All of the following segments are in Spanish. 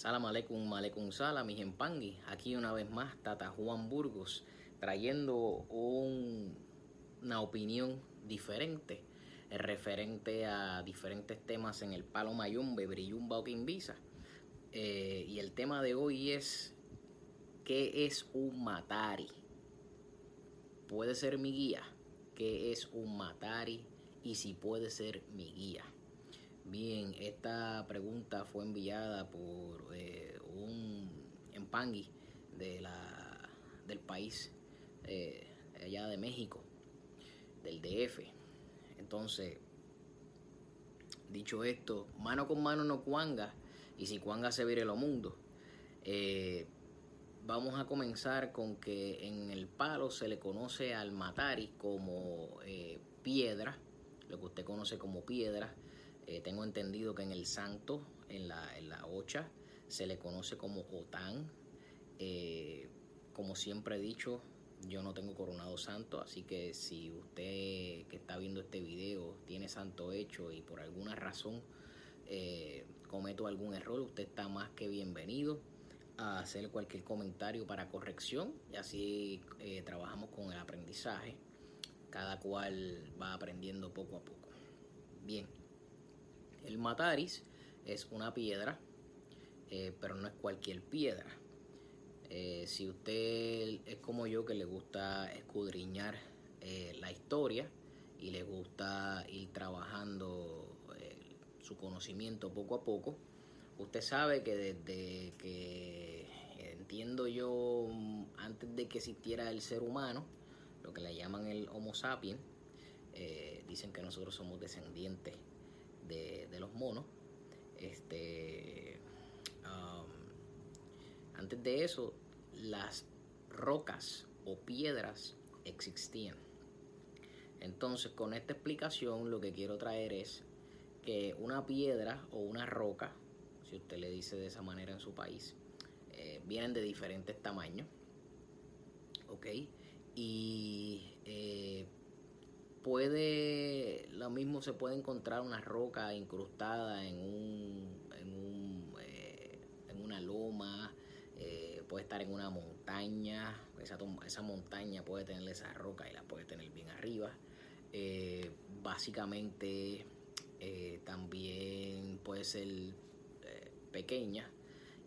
Salam aleikum, aleikum salam, mis empangui. Aquí una vez más Tata Juan Burgos trayendo un- una opinión diferente referente a diferentes temas en el palo mayumbe, brillumba o quimbisa. Eh, y el tema de hoy es ¿qué es un matari? ¿Puede ser mi guía? ¿Qué es un matari? Y si puede ser mi guía. Bien, esta pregunta fue enviada por eh, un empangui de la, del país, eh, allá de México, del DF. Entonces, dicho esto, mano con mano no cuanga, y si cuanga se vire lo mundo. Eh, vamos a comenzar con que en el palo se le conoce al matari como piedra, lo que usted conoce como piedra. Eh, tengo entendido que en el santo, en la, ocha, se le conoce como otán. Eh, como siempre he dicho, yo no tengo coronado santo, así que si usted que está viendo este video tiene santo hecho y por alguna razón eh, cometo algún error, usted está más que bienvenido a hacer cualquier comentario para corrección y así eh, trabajamos con el aprendizaje. Cada cual va aprendiendo poco a poco. Bien, el mataris es una piedra, eh, pero no es cualquier piedra. Eh, si usted es como yo que le gusta escudriñar eh, la historia y le gusta ir trabajando su conocimiento poco a poco, usted sabe que desde que entiendo yo antes de que existiera el ser humano, lo que le llaman el Homo sapiens, dicen que nosotros somos descendientes de, los monos. Este, um, antes de eso, las rocas o piedras existían. Entonces, con esta explicación, lo que quiero traer es que una piedra o una roca, si usted le dice de esa manera en su país, eh, vienen de diferentes tamaños. ¿Ok? Y eh, puede, lo mismo se puede encontrar una roca incrustada en un, en, un, eh, en una loma, eh, puede estar en una montaña, esa, esa, montaña puede tener esa roca y la puede tener bien arriba. Eh, básicamente también puede ser pequeña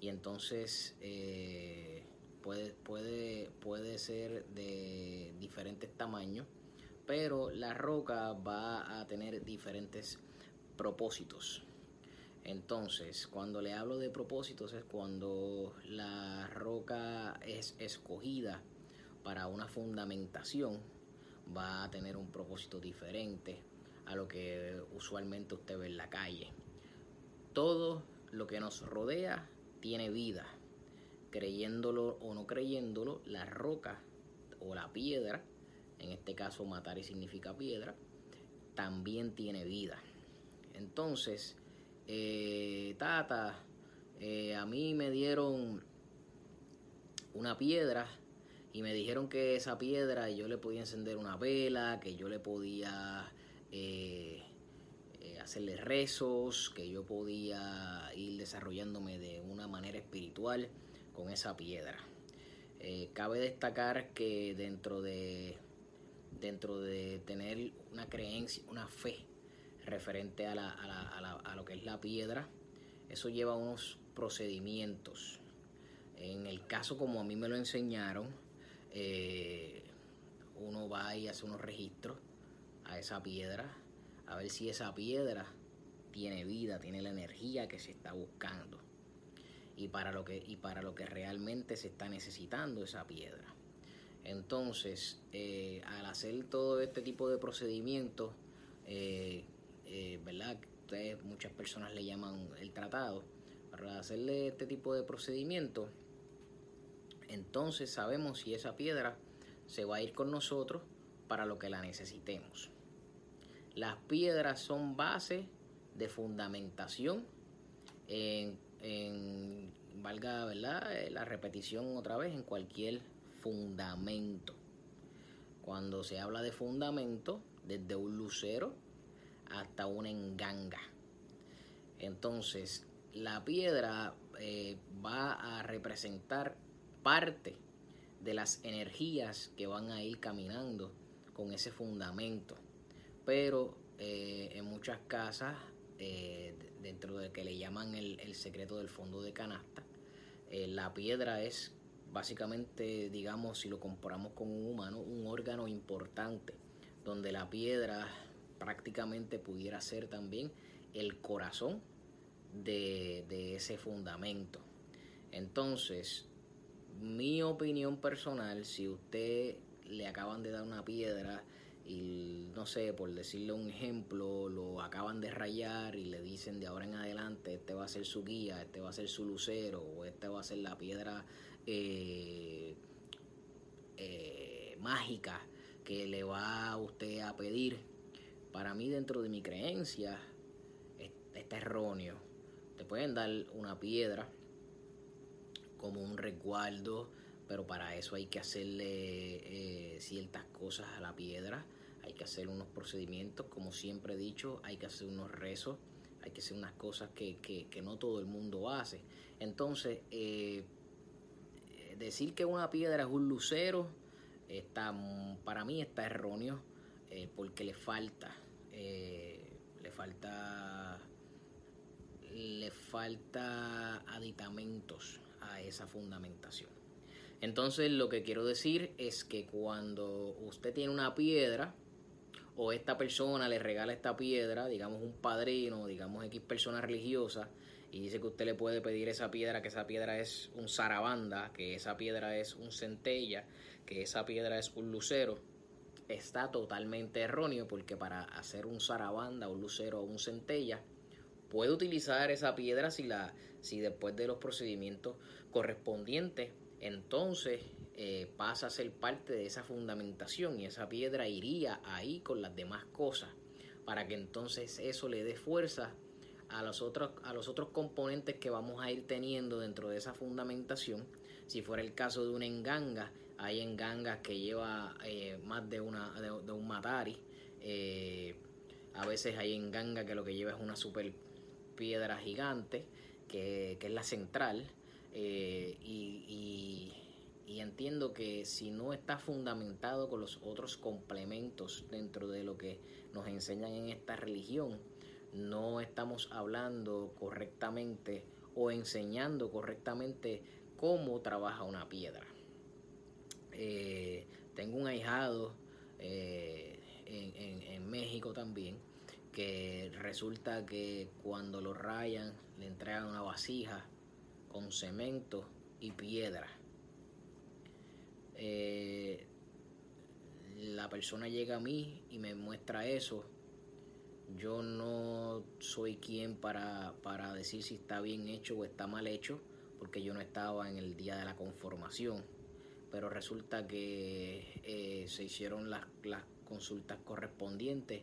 y entonces puede, puede, puede ser de diferentes tamaños, pero la roca va a tener diferentes propósitos. Entonces, cuando le hablo de propósitos es cuando la roca es escogida para una fundamentación, va a tener un propósito diferente a lo que usualmente usted ve en la calle. Todo lo que nos rodea tiene vida. Creyéndolo o no creyéndolo, la roca o la piedra, en este caso matari significa piedra, también tiene vida. Entonces, eh, Tata, eh, a mí me dieron una piedra y me dijeron que esa piedra yo le podía encender una vela, que yo le podía eh, hacerle rezos, que yo podía ir desarrollándome de una manera espiritual con esa piedra. cabe destacar que dentro de dentro de tener una creencia, una fe referente a, la, a, la, a, lo que es la piedra, eso lleva unos procedimientos. En el caso como a mí me lo enseñaron, eh, uno va y hace unos registros a esa piedra, a ver si esa piedra tiene vida, tiene la energía que se está buscando y para lo que, y para lo que realmente se está necesitando esa piedra. Entonces, eh, al hacer todo este tipo de procedimientos, eh, eh, ¿verdad? Ustedes, muchas personas le llaman el tratado. Para hacerle este tipo de procedimientos, entonces sabemos si esa piedra se va a ir con nosotros para lo que la necesitemos. Las piedras son base de fundamentación en, en valga ¿verdad? la repetición otra vez en cualquier fundamento. Cuando se habla de fundamento, desde un lucero hasta una enganga. Entonces, la piedra eh, va a representar parte de las energías que van a ir caminando con ese fundamento. Pero eh, en muchas casas, eh, dentro de que le llaman el, secreto del fondo de canasta, la piedra es básicamente, digamos, si lo comparamos con un humano, un órgano importante, donde la piedra prácticamente pudiera ser también el corazón de, ese fundamento. Entonces, mi opinión personal, si usted le acaban de dar una piedra y no sé, por decirle un ejemplo, lo acaban de rayar y le dicen de ahora en adelante, este va a ser su guía, este va a ser su lucero, o este va a ser la piedra eh, eh, mágica que le va a usted a pedir. Para mí, dentro de mi creencia, está erróneo. Te pueden dar una piedra como un resguardo, pero para eso hay que hacerle eh, ciertas cosas a la piedra, hay que hacer unos procedimientos, como siempre he dicho, hay que hacer unos rezos, hay que hacer unas cosas que, no todo el mundo hace. Entonces, eh, decir que una piedra es un lucero, está, para mí está erróneo, eh, porque le falta, le falta le falta aditamentos a esa fundamentación. Entonces lo que quiero decir es que cuando usted tiene una piedra o esta persona le regala esta piedra, digamos un padrino, digamos X persona religiosa, y dice que usted le puede pedir esa piedra, que esa piedra es un zarabanda, que esa piedra es un centella, que esa piedra es un lucero, está totalmente erróneo porque para hacer un zarabanda, un lucero o un centella, puede utilizar esa piedra si, la, si después de los procedimientos correspondientes, entonces eh, pasa a ser parte de esa fundamentación y esa piedra iría ahí con las demás cosas para que entonces eso le dé fuerza a los otros, a los otros componentes que vamos a ir teniendo dentro de esa fundamentación. Si fuera el caso de una enganga, hay engangas que lleva eh, más de, una, de, un matari. Eh, a veces hay enganga que lo que lleva es una super piedra gigante, que, es la central, eh, y, entiendo que si no está fundamentado con los otros complementos dentro de lo que nos enseñan en esta religión, no estamos hablando correctamente o enseñando correctamente cómo trabaja una piedra. Eh, tengo un ahijado eh, en México también que resulta que cuando lo rayan le entregan una vasija con cemento y piedra. Eh, la persona llega a mí y me muestra eso. Yo no soy quien para, para decir si está bien hecho o está mal hecho, porque yo no estaba en el día de la conformación. Pero resulta que eh, se hicieron las, las consultas correspondientes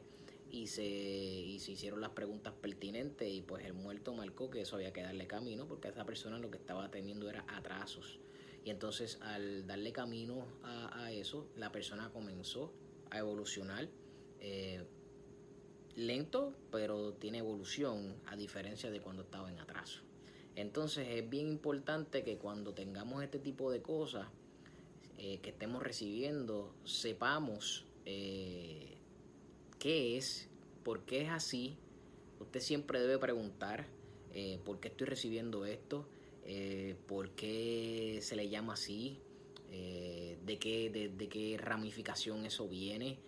y se, y se hicieron las preguntas pertinentes y pues el muerto marcó que eso había que darle camino porque esa persona lo que estaba teniendo era atrasos. Y entonces al darle camino a, eso, la persona comenzó a evolucionar. Eh, lento, pero tiene evolución a diferencia de cuando estaba en atraso. Entonces es bien importante que cuando tengamos este tipo de cosas eh, que estemos recibiendo, sepamos eh, qué es, por qué es así. Usted siempre debe preguntar eh, por qué estoy recibiendo esto, por qué se le llama así, de, qué, de, qué ramificación eso viene,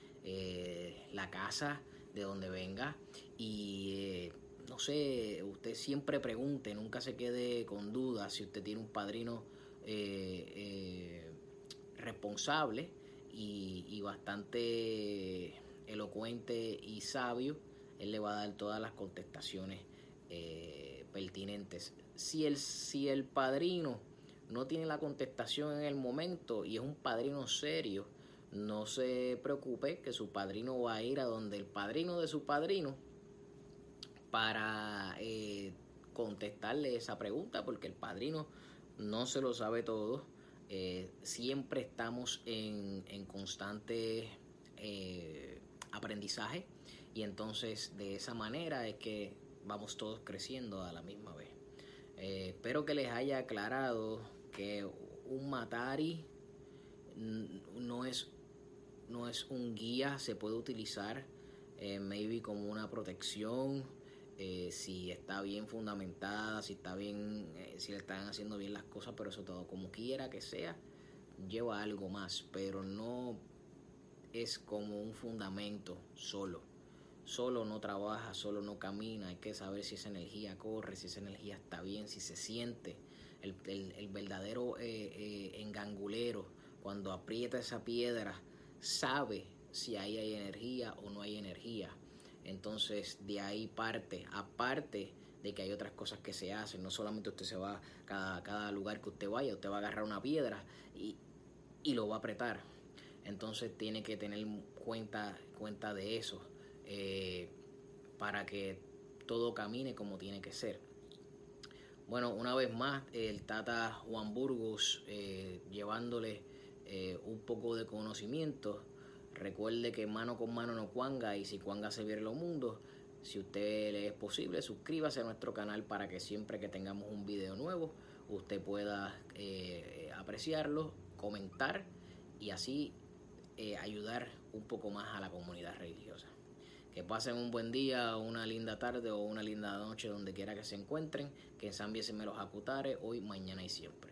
la casa, de dónde venga. Y no sé, usted siempre pregunte, nunca se quede con dudas si usted tiene un padrino responsable y bastante elocuente y sabio, él le va a dar todas las contestaciones eh, pertinentes. Si el, si el padrino no tiene la contestación en el momento y es un padrino serio, no se preocupe que su padrino va a ir a donde el padrino de su padrino para eh, contestarle esa pregunta, porque el padrino no se lo sabe todo. Eh, siempre estamos en, en constante aprendizaje y entonces de esa manera es que vamos todos creciendo a la misma vez. Eh, espero que les haya aclarado que un Matari no es, no es un guía, se puede utilizar eh, maybe como una protección, eh, si está bien fundamentada, si está bien, eh, si le están haciendo bien las cosas, pero eso todo, como quiera que sea, lleva algo más, pero no es como un fundamento solo. Solo no trabaja, solo no camina, hay que saber si esa energía corre, si esa energía está bien, si se siente. El, el verdadero engangulero, cuando aprieta esa piedra, sabe si ahí hay energía o no hay energía. Entonces de ahí parte, aparte de que hay otras cosas que se hacen, no solamente usted se va cada, cada lugar que usted vaya, usted va a agarrar una piedra y, lo va a apretar. Entonces tiene que tener cuenta, cuenta de eso eh, para que todo camine como tiene que ser. Bueno, una vez más, el Tata Juan Burgos eh, llevándole eh, un poco de conocimiento Recuerde que mano con mano no cuanga y si cuanga se viene los mundos. Si usted le es posible, suscríbase a nuestro canal para que siempre que tengamos un video nuevo, usted pueda eh, apreciarlo, comentar y así eh, ayudar un poco más a la comunidad religiosa. Que pasen un buen día, una linda tarde o una linda noche donde quiera que se encuentren. Que en San se me los acutare hoy, mañana y siempre.